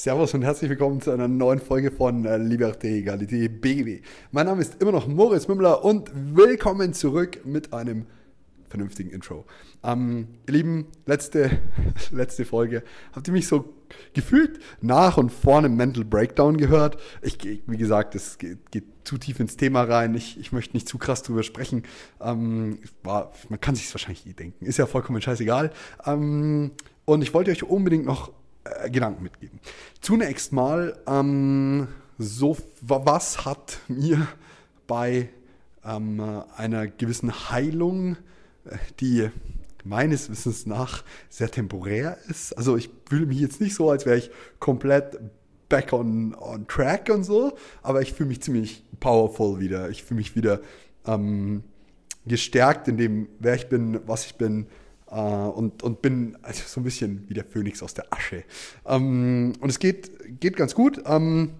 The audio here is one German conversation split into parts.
Servus und herzlich willkommen zu einer neuen Folge von äh, Liberté, Egalité, BGB. Mein Name ist immer noch Moritz Mümmler und willkommen zurück mit einem vernünftigen Intro. Ähm, ihr Lieben, letzte, letzte Folge. Habt ihr mich so gefühlt nach und vor einem Mental Breakdown gehört? Ich, wie gesagt, es geht, geht zu tief ins Thema rein. Ich, ich möchte nicht zu krass drüber sprechen. Ähm, war, man kann sich es wahrscheinlich eh denken. Ist ja vollkommen scheißegal. Ähm, und ich wollte euch unbedingt noch äh, Gedanken mitgeben. Zunächst mal, ähm, so, was hat mir bei ähm, einer gewissen Heilung, äh, die meines Wissens nach sehr temporär ist. Also ich fühle mich jetzt nicht so, als wäre ich komplett back on, on track und so, aber ich fühle mich ziemlich powerful wieder. Ich fühle mich wieder ähm, gestärkt in dem, wer ich bin, was ich bin, äh, und, und bin also so ein bisschen wie der Phönix aus der Asche. Ähm, und es geht, geht ganz gut. Ähm,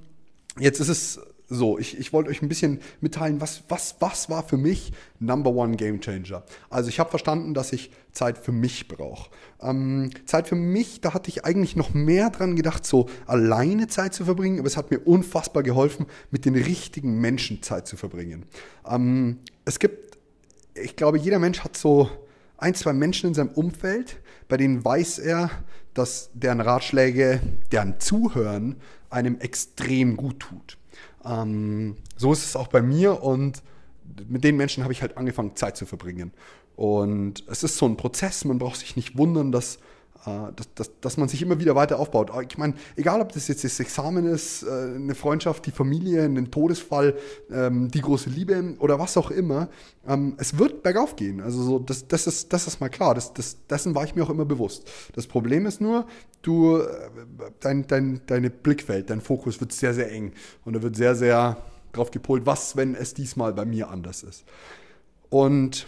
jetzt ist es so, ich, ich wollte euch ein bisschen mitteilen, was, was, was war für mich Number One Game Changer. Also ich habe verstanden, dass ich Zeit für mich brauche. Ähm, Zeit für mich, da hatte ich eigentlich noch mehr dran gedacht, so alleine Zeit zu verbringen, aber es hat mir unfassbar geholfen, mit den richtigen Menschen Zeit zu verbringen. Ähm, es gibt, ich glaube, jeder Mensch hat so ein, zwei Menschen in seinem Umfeld, bei denen weiß er, dass deren Ratschläge, deren Zuhören einem extrem gut tut. Ähm, so ist es auch bei mir und mit den Menschen habe ich halt angefangen, Zeit zu verbringen. Und es ist so ein Prozess, man braucht sich nicht wundern, dass dass, dass, dass man sich immer wieder weiter aufbaut. Ich meine, egal ob das jetzt das Examen ist, äh, eine Freundschaft, die Familie, ein Todesfall, ähm, die große Liebe oder was auch immer, ähm, es wird bergauf gehen. Also so, das, das, ist, das ist mal klar. Das, das, dessen war ich mir auch immer bewusst. Das Problem ist nur, du, äh, dein, dein, deine Blickfeld, dein Fokus wird sehr, sehr eng und er wird sehr, sehr drauf gepolt, was, wenn es diesmal bei mir anders ist. Und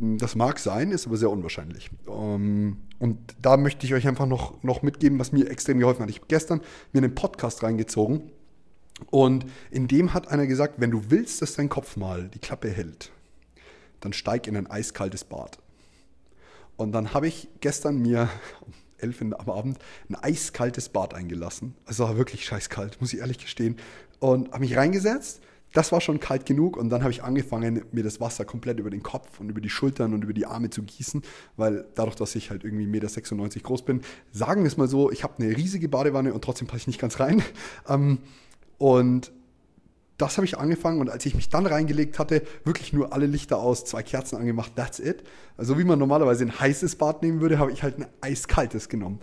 das mag sein, ist aber sehr unwahrscheinlich. Ähm, und da möchte ich euch einfach noch, noch mitgeben, was mir extrem geholfen hat. Ich habe gestern mir einen Podcast reingezogen und in dem hat einer gesagt, wenn du willst, dass dein Kopf mal die Klappe hält, dann steig in ein eiskaltes Bad. Und dann habe ich gestern mir um 11 Uhr am Abend ein eiskaltes Bad eingelassen. Also war wirklich scheißkalt, muss ich ehrlich gestehen. Und habe mich reingesetzt das war schon kalt genug und dann habe ich angefangen, mir das Wasser komplett über den Kopf und über die Schultern und über die Arme zu gießen, weil dadurch, dass ich halt irgendwie 1,96 Meter groß bin, sagen wir es mal so, ich habe eine riesige Badewanne und trotzdem passe ich nicht ganz rein. Ähm, und das habe ich angefangen und als ich mich dann reingelegt hatte, wirklich nur alle Lichter aus, zwei Kerzen angemacht, that's it. Also wie man normalerweise ein heißes Bad nehmen würde, habe ich halt ein eiskaltes genommen.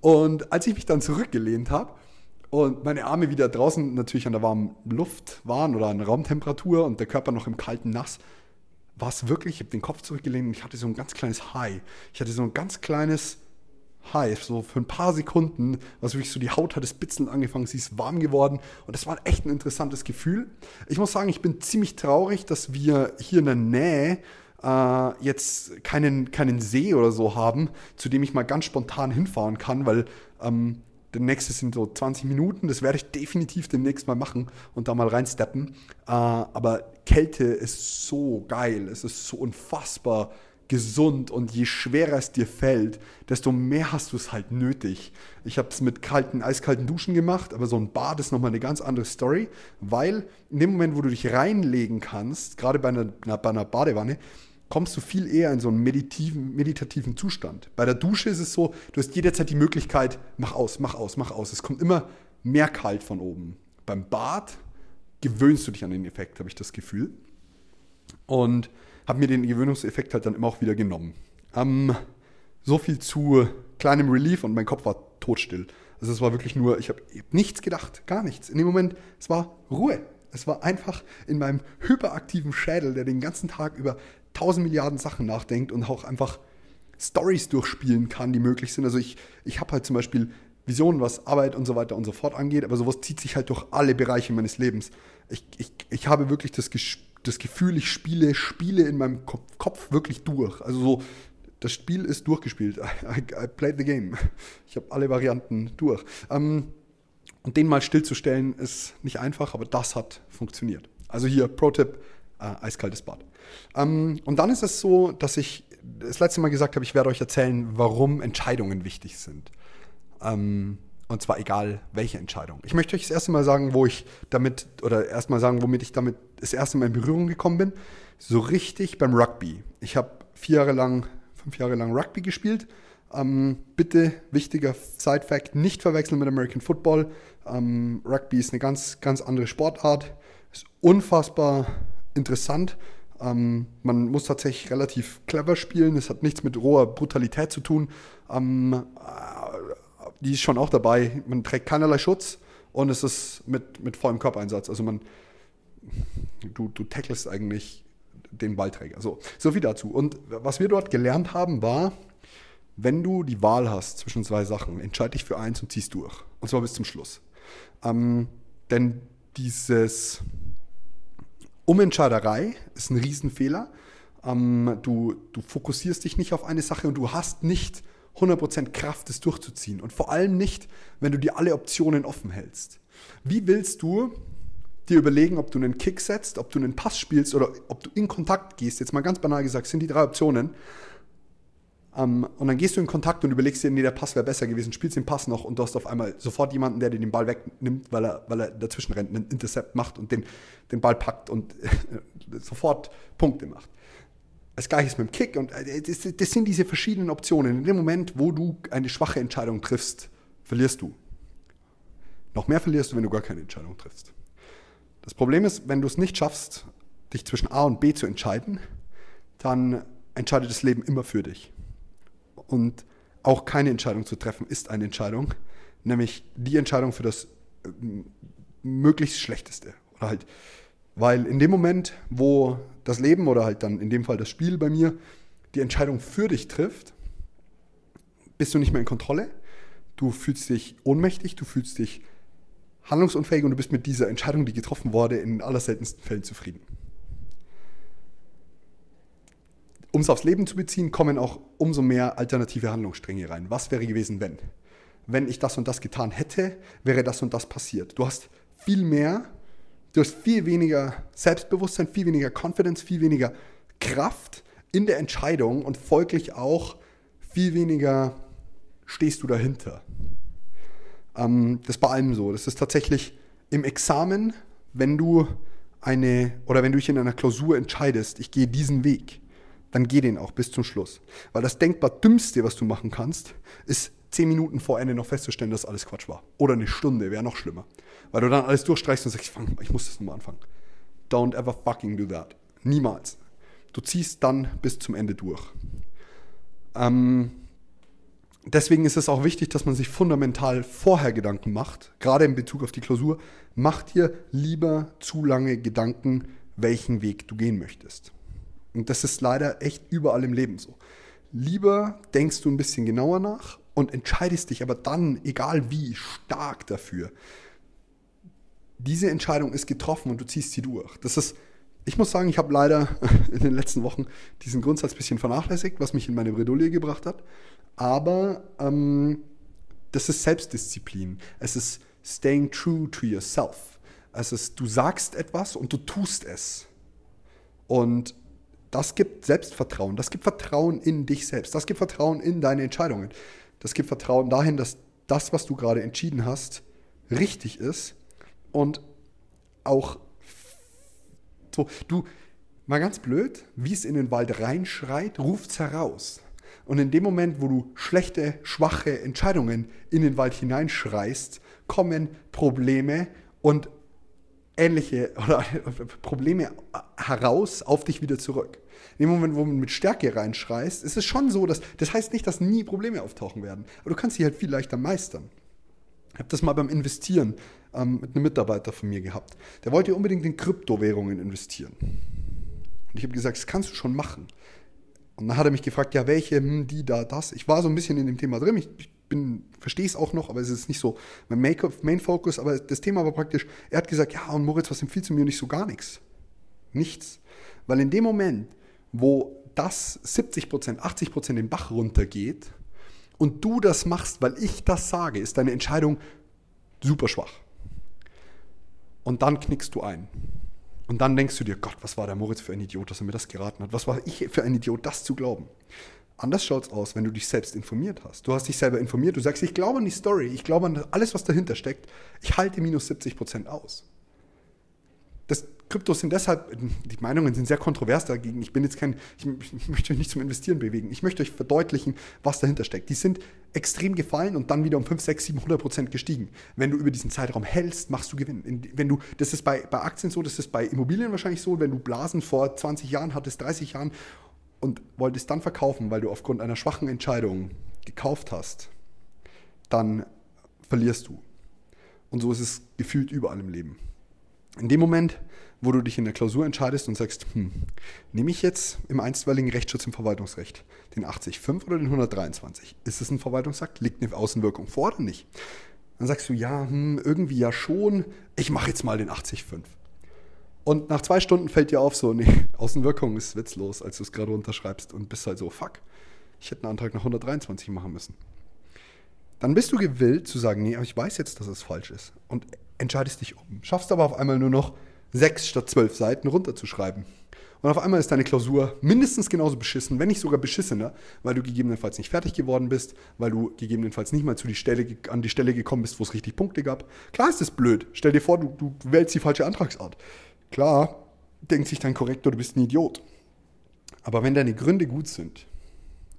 Und als ich mich dann zurückgelehnt habe, und meine Arme wieder draußen natürlich an der warmen Luft waren oder an Raumtemperatur und der Körper noch im kalten Nass, war es wirklich, ich habe den Kopf zurückgelehnt und ich hatte so ein ganz kleines High. Ich hatte so ein ganz kleines High, so für ein paar Sekunden, was wirklich so die Haut hat das Bitzeln angefangen, sie ist warm geworden und das war echt ein interessantes Gefühl. Ich muss sagen, ich bin ziemlich traurig, dass wir hier in der Nähe äh, jetzt keinen, keinen See oder so haben, zu dem ich mal ganz spontan hinfahren kann, weil ähm, der nächste sind so 20 Minuten. Das werde ich definitiv demnächst mal machen und da mal reinsteppen. Äh, aber Kälte ist so geil. Es ist so unfassbar gesund und je schwerer es dir fällt, desto mehr hast du es halt nötig. Ich habe es mit kalten, eiskalten Duschen gemacht, aber so ein Bad ist nochmal eine ganz andere Story, weil in dem Moment, wo du dich reinlegen kannst, gerade bei einer, bei einer Badewanne, kommst du viel eher in so einen meditativen, meditativen Zustand. Bei der Dusche ist es so, du hast jederzeit die Möglichkeit, mach aus, mach aus, mach aus. Es kommt immer mehr kalt von oben. Beim Bad gewöhnst du dich an den Effekt, habe ich das Gefühl. Und habe mir den Gewöhnungseffekt halt dann immer auch wieder genommen. Ähm, so viel zu kleinem Relief und mein Kopf war totstill. Also es war wirklich nur, ich habe nichts gedacht, gar nichts. In dem Moment, es war Ruhe. Es war einfach in meinem hyperaktiven Schädel, der den ganzen Tag über tausend Milliarden Sachen nachdenkt und auch einfach Stories durchspielen kann, die möglich sind. Also ich, ich habe halt zum Beispiel Vision, was Arbeit und so weiter und so fort angeht, aber sowas zieht sich halt durch alle Bereiche meines Lebens. Ich, ich, ich habe wirklich das, das Gefühl, ich spiele Spiele in meinem Kopf wirklich durch. Also so, das Spiel ist durchgespielt. I, I played the game. Ich habe alle Varianten durch. Ähm, und den mal stillzustellen ist nicht einfach, aber das hat funktioniert. Also hier Pro-Tipp, äh, eiskaltes Bad. Ähm, und dann ist es so, dass ich das letzte Mal gesagt habe, ich werde euch erzählen, warum Entscheidungen wichtig sind. Ähm, und zwar egal welche Entscheidung. Ich möchte euch das erste Mal sagen, wo ich damit, oder erstmal sagen, womit ich damit das erste Mal in Berührung gekommen bin. So richtig beim Rugby. Ich habe vier Jahre lang, fünf Jahre lang Rugby gespielt. Ähm, bitte, wichtiger Side-Fact, nicht verwechseln mit American Football. Ähm, Rugby ist eine ganz, ganz andere Sportart. Ist unfassbar interessant. Ähm, man muss tatsächlich relativ clever spielen. Es hat nichts mit roher Brutalität zu tun. Ähm, die ist schon auch dabei. Man trägt keinerlei Schutz und es ist mit, mit vollem Körpereinsatz. Also man, du, du tackelst eigentlich den Ballträger. So, so viel dazu. Und was wir dort gelernt haben, war, wenn du die Wahl hast zwischen zwei Sachen, entscheide dich für eins und ziehst durch. Und zwar bis zum Schluss. Ähm, denn dieses Umentscheiderei ist ein Riesenfehler. Ähm, du, du fokussierst dich nicht auf eine Sache und du hast nicht 100% Kraft, es durchzuziehen. Und vor allem nicht, wenn du dir alle Optionen offen hältst. Wie willst du dir überlegen, ob du einen Kick setzt, ob du einen Pass spielst oder ob du in Kontakt gehst? Jetzt mal ganz banal gesagt, sind die drei Optionen. Um, ähm, und dann gehst du in Kontakt und überlegst dir, nee, der Pass wäre besser gewesen, spielst den Pass noch und du hast auf einmal sofort jemanden, der dir den Ball wegnimmt, weil er, weil er dazwischen rennt, einen Intercept macht und den, den Ball packt und sofort Punkte macht. Das gleiche ist mit dem Kick und äh, das, das sind diese verschiedenen Optionen. In dem Moment, wo du eine schwache Entscheidung triffst, verlierst du. Noch mehr verlierst du, wenn du gar keine Entscheidung triffst. Das Problem ist, wenn du es nicht schaffst, dich zwischen A und B zu entscheiden, dann entscheidet das Leben immer für dich. Und auch keine Entscheidung zu treffen ist eine Entscheidung, nämlich die Entscheidung für das äh, möglichst Schlechteste. Oder halt weil in dem Moment, wo das Leben oder halt dann in dem Fall das Spiel bei mir die Entscheidung für dich trifft, bist du nicht mehr in Kontrolle. Du fühlst dich ohnmächtig, du fühlst dich handlungsunfähig und du bist mit dieser Entscheidung, die getroffen wurde, in allerseltensten Fällen zufrieden. Um es aufs Leben zu beziehen, kommen auch umso mehr alternative Handlungsstränge rein. Was wäre gewesen, wenn? Wenn ich das und das getan hätte, wäre das und das passiert. Du hast viel mehr Du hast viel weniger Selbstbewusstsein, viel weniger Confidence, viel weniger Kraft in der Entscheidung und folglich auch viel weniger stehst du dahinter. Ähm, das ist bei allem so. Das ist tatsächlich im Examen, wenn du eine oder wenn du dich in einer Klausur entscheidest, ich gehe diesen Weg, dann geh den auch bis zum Schluss. Weil das denkbar Dümmste, was du machen kannst, ist zehn Minuten vor Ende noch festzustellen, dass alles Quatsch war. Oder eine Stunde, wäre noch schlimmer. Weil du dann alles durchstreichst und sagst, ich, muss das nochmal anfangen. Don't ever fucking do that. Niemals. Du ziehst dann bis zum Ende durch. Ähm, deswegen ist es auch wichtig, dass man sich fundamental vorher Gedanken macht, gerade in Bezug auf die Klausur. Mach dir lieber zu lange Gedanken, welchen Weg du gehen möchtest. Und das ist leider echt überall im Leben so. Lieber denkst du ein bisschen genauer nach und entscheidest dich aber dann, egal wie, stark dafür. Diese Entscheidung ist getroffen und du ziehst sie durch. Das ist, ich muss sagen, ich habe leider in den letzten Wochen diesen Grundsatz ein bisschen vernachlässigt, was mich in meine Bredouille gebracht hat. Aber ähm, das ist Selbstdisziplin. Es ist staying true to yourself. Es ist, du sagst etwas und du tust es. Und das gibt Selbstvertrauen, das gibt Vertrauen in dich selbst, das gibt Vertrauen in deine Entscheidungen. Das gibt Vertrauen dahin, dass das, was du gerade entschieden hast, richtig ist und auch so, du, mal ganz blöd, wie es in den Wald reinschreit, ruft es heraus. Und in dem Moment, wo du schlechte, schwache Entscheidungen in den Wald hineinschreist, kommen Probleme und ähnliche oder Probleme heraus auf dich wieder zurück. In dem Moment, wo man mit Stärke reinschreist, ist es schon so, dass das heißt nicht, dass nie Probleme auftauchen werden. Aber du kannst sie halt viel leichter meistern. Ich habe das mal beim Investieren ähm, mit einem Mitarbeiter von mir gehabt. Der wollte unbedingt in Kryptowährungen investieren. Und ich habe gesagt, das kannst du schon machen. Und dann hat er mich gefragt, ja, welche, hm, die, da, das. Ich war so ein bisschen in dem Thema drin. Ich, ich bin, verstehe es auch noch, aber es ist nicht so mein Main Focus. Aber das Thema war praktisch, er hat gesagt, ja, und Moritz, was empfiehlst du mir? Und ich so, gar nichts. Nichts. Weil in dem Moment, wo das 70 Prozent, 80 Prozent den Bach runtergeht und du das machst, weil ich das sage, ist deine Entscheidung super schwach. Und dann knickst du ein. Und dann denkst du dir, Gott, was war der Moritz für ein Idiot, dass er mir das geraten hat? Was war ich für ein Idiot, das zu glauben? Anders schaut es aus, wenn du dich selbst informiert hast. Du hast dich selber informiert, du sagst, ich glaube an die Story, ich glaube an alles, was dahinter steckt. Ich halte minus 70 Prozent aus. Das Kryptos sind deshalb, die Meinungen sind sehr kontrovers dagegen. Ich bin jetzt kein, ich, ich, möchte euch nicht zum Investieren bewegen. Ich möchte euch verdeutlichen, was dahinter steckt. Die sind extrem gefallen und dann wieder um 5, 6, 700 Prozent gestiegen. Wenn du über diesen Zeitraum hältst, machst du Gewinn. Wenn du, das ist bei, bei Aktien so, das ist bei Immobilien wahrscheinlich so, wenn du Blasen vor 20 Jahren hattest, 30 Jahren und wolltest dann verkaufen, weil du aufgrund einer schwachen Entscheidung gekauft hast, dann verlierst du. Und so ist es gefühlt überall im Leben. In dem Moment, wo du dich in der Klausur entscheidest und sagst, hm, nehme ich jetzt im einstweiligen Rechtsschutz im Verwaltungsrecht den 80.5 oder den 123? Ist es ein Verwaltungsakt? Liegt eine Außenwirkung vor oder nicht? Dann sagst du, ja, hm, irgendwie ja schon, ich mache jetzt mal den 80.5. Und nach zwei Stunden fällt dir auf, so, nee, Außenwirkung ist witzlos, als du es gerade unterschreibst und bist halt so, fuck, ich hätte einen Antrag nach 123 machen müssen. Dann bist du gewillt zu sagen, nee, aber ich weiß jetzt, dass es falsch ist und entscheidest dich um. Schaffst aber auf einmal nur noch sechs statt zwölf Seiten runterzuschreiben. Und auf einmal ist deine Klausur mindestens genauso beschissen, wenn nicht sogar beschissener, weil du gegebenenfalls nicht fertig geworden bist, weil du gegebenenfalls nicht mal zu die Stelle, an die Stelle gekommen bist, wo es richtig Punkte gab. Klar ist das blöd. Stell dir vor, du, du wählst die falsche Antragsart. Klar, denkt sich dein Korrektor, du bist ein Idiot. Aber wenn deine Gründe gut sind,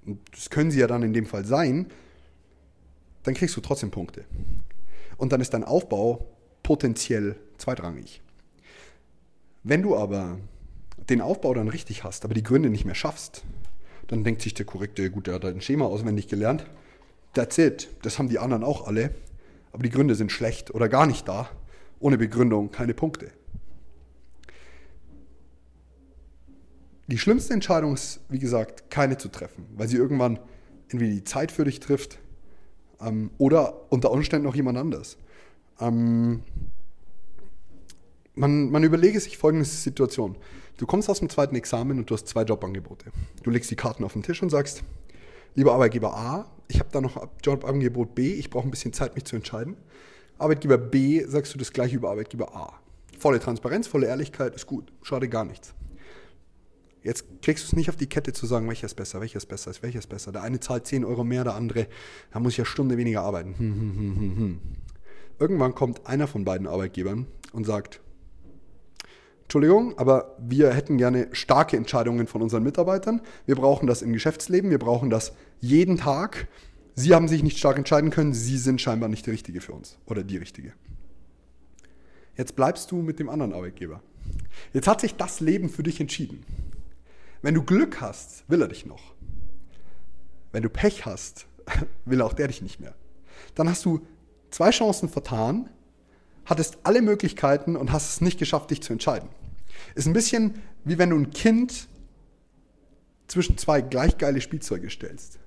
und das können sie ja dann in dem Fall sein, dann kriegst du trotzdem Punkte. Und dann ist dein Aufbau potenziell zweitrangig. Wenn du aber den Aufbau dann richtig hast, aber die Gründe nicht mehr schaffst, dann denkt sich der Korrekte, gut, der hat halt ein Schema auswendig gelernt. That's it. Das haben die anderen auch alle. Aber die Gründe sind schlecht oder gar nicht da. Ohne Begründung keine Punkte. Die schlimmste Entscheidung ist, wie gesagt, keine zu treffen, weil sie irgendwann entweder die Zeit für dich trifft ähm, oder unter Umständen auch jemand anders. Ähm, man, man überlege sich folgende Situation. Du kommst aus dem zweiten Examen und du hast zwei Jobangebote. Du legst die Karten auf den Tisch und sagst, lieber Arbeitgeber A, ich habe da noch Jobangebot B, ich brauche ein bisschen Zeit, mich zu entscheiden. Arbeitgeber B, sagst du das gleiche über Arbeitgeber A. Volle Transparenz, volle Ehrlichkeit ist gut, schade gar nichts. Jetzt kriegst du es nicht auf die Kette zu sagen, welcher ist besser, welcher ist besser, welcher ist besser. Der eine zahlt 10 Euro mehr, der andere, da muss ich ja Stunde weniger arbeiten. Hm, hm, hm, Irgendwann kommt einer von beiden Arbeitgebern und sagt, Entschuldigung, aber wir hätten gerne starke Entscheidungen von unseren Mitarbeitern. Wir brauchen das im Geschäftsleben, wir brauchen das jeden Tag. Sie haben sich nicht stark entscheiden können, Sie sind scheinbar nicht der Richtige für uns oder die Richtige. Jetzt bleibst du mit dem anderen Arbeitgeber. Jetzt hat sich das Leben für dich entschieden. Wenn du Glück hast, will er dich noch. Wenn du Pech hast, will auch der dich nicht mehr. Dann hast du zwei Chancen vertan, hattest alle Möglichkeiten und hast es nicht geschafft, dich zu entscheiden. Ist ein bisschen wie wenn du ein Kind zwischen zwei gleich geile Spielzeuge stellst.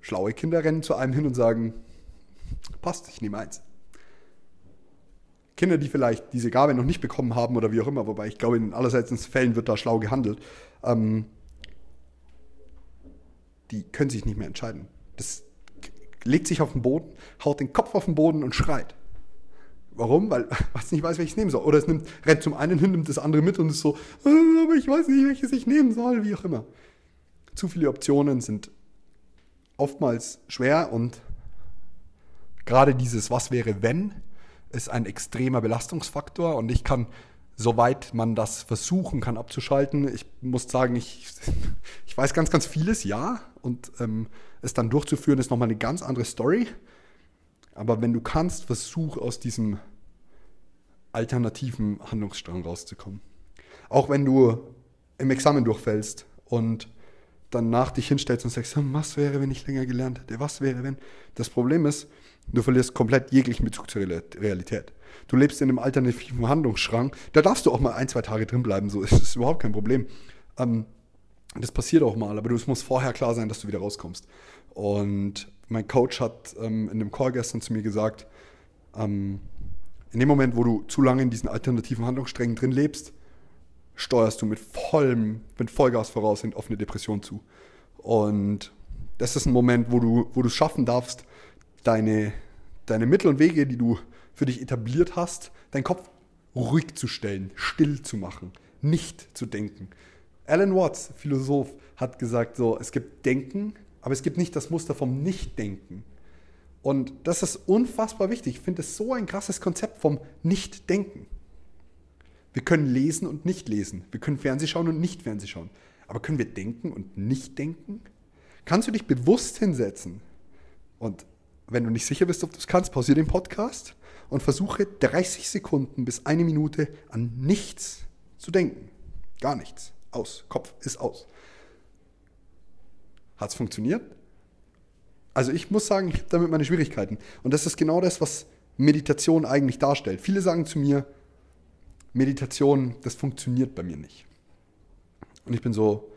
Schlaue Kinder rennen zu einem hin und sagen, passt, ich nehme eins. Kinder, die vielleicht diese Gabe noch nicht bekommen haben oder wie auch immer, wobei ich glaube, in allerseits Fällen wird da schlau gehandelt, ähm, die können sich nicht mehr entscheiden. Das legt sich auf den Boden, haut den Kopf auf den Boden und schreit. Warum? Weil es nicht weiß, welches nehmen soll. Oder es nimmt, rennt zum einen hin, nimmt das andere mit und ist so, äh, aber ich weiß nicht, welches ich nehmen soll, wie auch immer. Zu viele Optionen sind oftmals schwer und gerade dieses Was wäre wenn ist ein extremer Belastungsfaktor und ich kann, soweit man das versuchen kann abzuschalten, ich muss sagen, ich, ich weiß ganz, ganz vieles, ja, und ähm, es dann durchzuführen ist nochmal eine ganz andere Story. Aber wenn du kannst, versuch aus diesem alternativen Handlungsstrang rauszukommen. Auch wenn du im Examen durchfällst und danach dich hinstellst und sagst, hm, was wäre, wenn ich länger gelernt hätte, was wäre, wenn. Das Problem ist, du verlierst komplett jeglichen Bezug zur Realität. Du lebst in einem alternativen Handlungsschrank, da darfst du auch mal ein, zwei Tage drin bleiben, so ist das überhaupt kein Problem. Ähm, das passiert auch mal, aber du musst vorher klar sein, dass du wieder rauskommst. Und mein Coach hat ähm, in einem Call gestern zu mir gesagt, ähm, in dem Moment, wo du zu lange in diesen alternativen Handlungssträngen drin lebst, steuerst du mit vollem, mit Vollgas voraus auf eine Depression zu. Und das ist ein Moment, wo du, wo du es schaffen darfst, deine, deine Mittel und Wege, die du für dich etabliert hast, deinen Kopf ruhig zu stellen, still zu machen, nicht zu denken. Alan Watts, Philosoph, hat gesagt so, es gibt Denken, aber es gibt nicht das Muster vom Nichtdenken. Und das ist unfassbar wichtig. Ich finde es so ein krasses Konzept vom Nichtdenken. Wir können lesen und nicht lesen. Wir können Fernseh schauen und nicht Fernseh schauen. Aber können wir denken und nicht denken? Kannst du dich bewusst hinsetzen und wenn du nicht sicher bist, ob du es kannst, pausiere den Podcast und versuche 30 Sekunden bis eine Minute an nichts zu denken. Gar nichts. Aus. Kopf ist aus. Hat es funktioniert? Also ich muss sagen, ich habe damit meine Schwierigkeiten. Und das ist genau das, was Meditation eigentlich darstellt. Viele sagen zu mir, Meditation, das funktioniert bei mir nicht. Und ich bin so,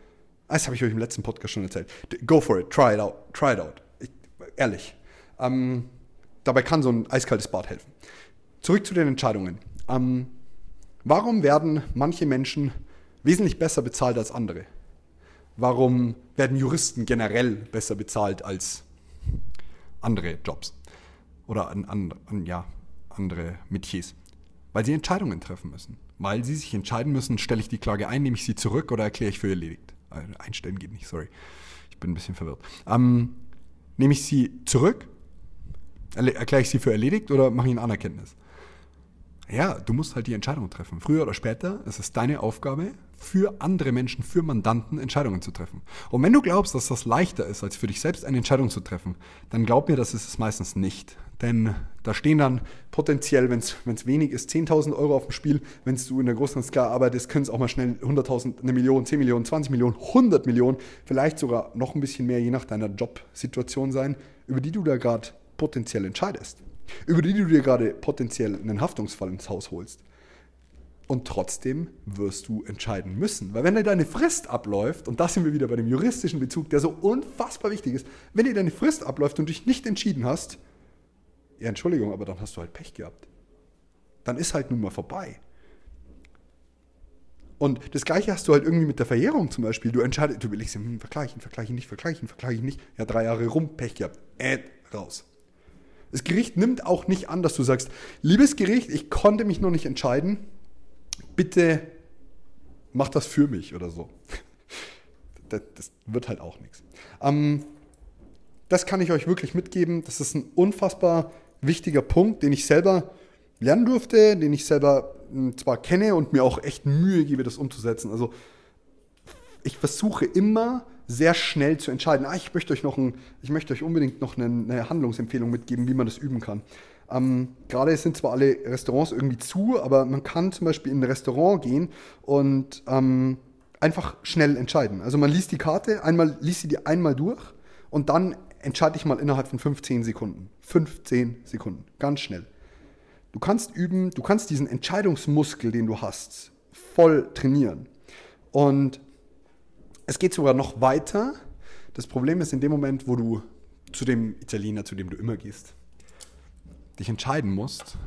das habe ich euch im letzten Podcast schon erzählt. Go for it, try it out, try it out. Ich, ehrlich. Ähm, dabei kann so ein eiskaltes Bad helfen. Zurück zu den Entscheidungen. Ähm, warum werden manche Menschen wesentlich besser bezahlt als andere? Warum werden Juristen generell besser bezahlt als andere Jobs? Oder an, an, an, ja, andere Metiers? Weil sie Entscheidungen treffen müssen. Weil sie sich entscheiden müssen, stelle ich die Klage ein, nehme ich sie zurück oder erkläre ich für erledigt. Äh, einstellen geht nicht, sorry. Ich bin ein bisschen verwirrt. Ähm, nehme ich sie zurück Erkläre ich sie für erledigt oder mache ich ein Anerkenntnis? Ja, du musst halt die Entscheidung treffen. Früher oder später ist es deine Aufgabe, für andere Menschen, für Mandanten Entscheidungen zu treffen. Und wenn du glaubst, dass das leichter ist, als für dich selbst eine Entscheidung zu treffen, dann glaub mir, das ist es meistens nicht. Denn da stehen dann potenziell, wenn es wenig ist, 10.000 Euro auf dem Spiel. Wenn du in der großen Skala arbeitest, können es auch mal schnell 100.000, eine Million, 10 Millionen, 20 Millionen, 100 Millionen, vielleicht sogar noch ein bisschen mehr, je nach deiner Jobsituation sein, über die du da gerade potenziell entscheidest, über die du dir gerade potenziell einen Haftungsfall ins Haus holst. Und trotzdem wirst du entscheiden müssen. Weil wenn dir deine Frist abläuft, und da sind wir wieder bei dem juristischen Bezug, der so unfassbar wichtig ist, wenn dir deine Frist abläuft und dich nicht entschieden hast, ja, Entschuldigung, aber dann hast du halt Pech gehabt. Dann ist halt nun mal vorbei. Und das Gleiche hast du halt irgendwie mit der Verjährung zum Beispiel. Du entscheidest, du willst hm, vergleichen, vergleichen, nicht, vergleichen, vergleichen, nicht. Ja, drei Jahre rum, Pech gehabt. Äh, raus. Das Gericht nimmt auch nicht an, dass du sagst, liebes Gericht, ich konnte mich noch nicht entscheiden, bitte mach das für mich oder so. Das, das wird halt auch nichts. Ähm, das kann ich euch wirklich mitgeben. Das ist ein unfassbar wichtiger Punkt, den ich selber lernen durfte, den ich selber hm, zwar kenne und mir auch echt Mühe gebe, das umzusetzen. Also ich versuche immer sehr schnell zu entscheiden. Ah, ich möchte euch noch ein, ich möchte euch unbedingt noch eine, eine Handlungsempfehlung mitgeben, wie man das üben kann. Ähm, gerade sind zwar alle Restaurants irgendwie zu, aber man kann zum Beispiel in ein Restaurant gehen und ähm, einfach schnell entscheiden. Also man liest die Karte, einmal liest sie die einmal durch und dann entscheide ich mal innerhalb von 15 Sekunden. 15 Sekunden, ganz schnell. Du kannst üben, du kannst diesen Entscheidungsmuskel, den du hast, voll trainieren. Und es geht sogar noch weiter. Das Problem ist in dem Moment, wo du zu dem Italiener, zu dem du immer gehst, dich entscheiden musst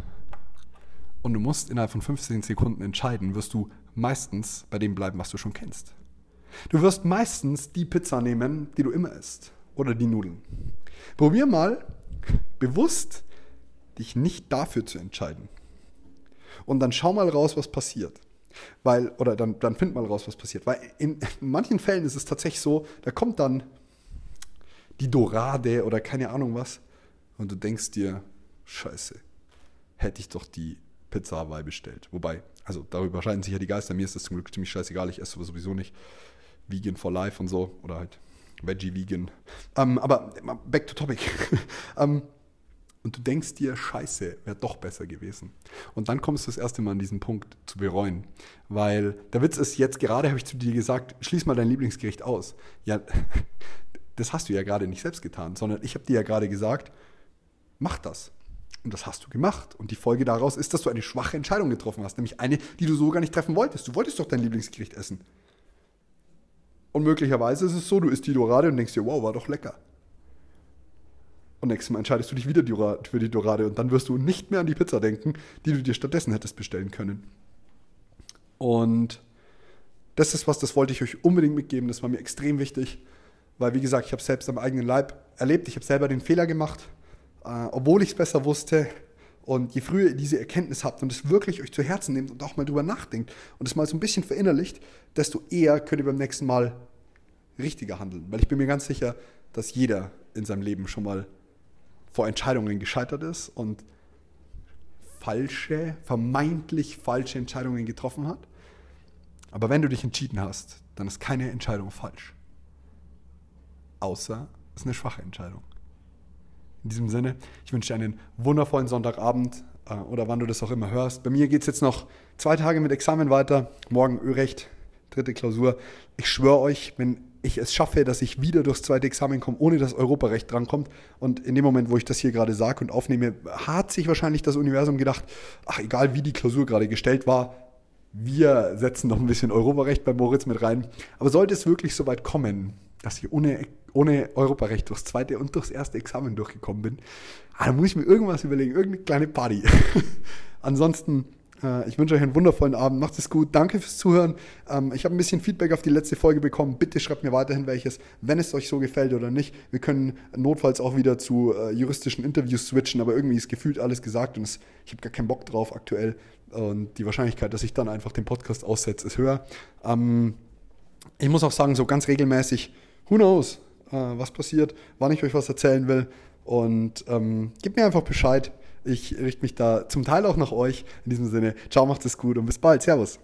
und du musst innerhalb von 15 Sekunden entscheiden, wirst du meistens bei dem bleiben, was du schon kennst. Du wirst meistens die Pizza nehmen, die du immer isst oder die Nudeln. Probier mal bewusst dich nicht dafür zu entscheiden. Und dann schau mal raus, was passiert. Weil, oder dann, dann find mal raus, was passiert. Weil in, in manchen Fällen ist es tatsächlich so, da kommt dann die Dorade oder keine Ahnung was und du denkst dir, scheiße, hätte ich doch die Pizza Hawaii bestellt. Wobei, also darüber scheiden sich ja die Geister. Mir ist das zum Glück ziemlich scheißegal. Ich esse sowieso nicht vegan for life und so. Oder halt Veggie vegan. Ähm, aber back to topic. ähm, und du denkst dir, scheiße, wäre doch besser gewesen. Und dann kommst du das erste Mal an diesen Punkt zu bereuen. Weil der Witz ist, jetzt gerade habe ich zu dir gesagt, schließ mal dein Lieblingsgericht aus. Ja, das hast du ja gerade nicht selbst getan, sondern ich habe dir ja gerade gesagt, mach das. Und das hast du gemacht. Und die Folge daraus ist, dass du eine schwache Entscheidung getroffen hast, nämlich eine, die du so gar nicht treffen wolltest. Du wolltest doch dein Lieblingsgericht essen. Und möglicherweise ist es so, du isst die Dorade und denkst dir, wow, war doch lecker. Und nächstes Mal entscheidest du dich wieder für die Dorade und dann wirst du nicht mehr an die Pizza denken, die du dir stattdessen hättest bestellen können. Und das ist was, das wollte ich euch unbedingt mitgeben. Das war mir extrem wichtig, weil wie gesagt, ich habe selbst am eigenen Leib erlebt. Ich habe selber den Fehler gemacht, äh, obwohl ich es besser wusste. Und je früher ihr diese Erkenntnis habt und es wirklich euch zu Herzen nehmt und auch mal drüber nachdenkt und es mal so ein bisschen verinnerlicht, desto eher könnt ihr beim nächsten Mal richtiger handeln. Weil ich bin mir ganz sicher, dass jeder in seinem Leben schon mal vor Entscheidungen gescheitert ist und falsche, vermeintlich falsche Entscheidungen getroffen hat. Aber wenn du dich entschieden hast, dann ist keine Entscheidung falsch. Außer es ist eine schwache Entscheidung. In diesem Sinne, ich wünsche dir einen wundervollen Sonntagabend äh, oder wann du das auch immer hörst. Bei mir geht es jetzt noch zwei Tage mit Examen weiter. Morgen Örecht, dritte Klausur. Ich schwöre euch, wenn ich es schaffe, dass ich wieder durchs zweite Examen komme, ohne dass Europarecht drankommt. Und in dem Moment, wo ich das hier gerade sage und aufnehme, hat sich wahrscheinlich das Universum gedacht, ach egal wie die Klausur gerade gestellt war, wir setzen noch ein bisschen Europarecht bei Moritz mit rein. Aber sollte es wirklich so weit kommen, dass ich ohne, ohne Europarecht durchs zweite und durchs erste Examen durchgekommen bin, ah, dann muss ich mir irgendwas überlegen, irgendeine kleine Party. Ansonsten ich wünsche euch einen wundervollen Abend. Macht es gut. Danke fürs Zuhören. Ähm, ich habe ein bisschen Feedback auf die letzte Folge bekommen. Bitte schreibt mir weiterhin welches, wenn es euch so gefällt oder nicht. Wir können notfalls auch wieder zu äh, juristischen Interviews switchen, aber irgendwie ist gefühlt alles gesagt und ich habe gar keinen Bock drauf aktuell. Und die Wahrscheinlichkeit, dass ich dann einfach den Podcast aussetze, ist höher. Ähm, ich muss auch sagen, so ganz regelmäßig, who knows, äh, was passiert, wann ich euch was erzählen will. Und ähm, gebt mir einfach Bescheid. Ich richte mich da zum Teil auch nach euch. In diesem Sinne, ciao, macht es gut und bis bald. Servus.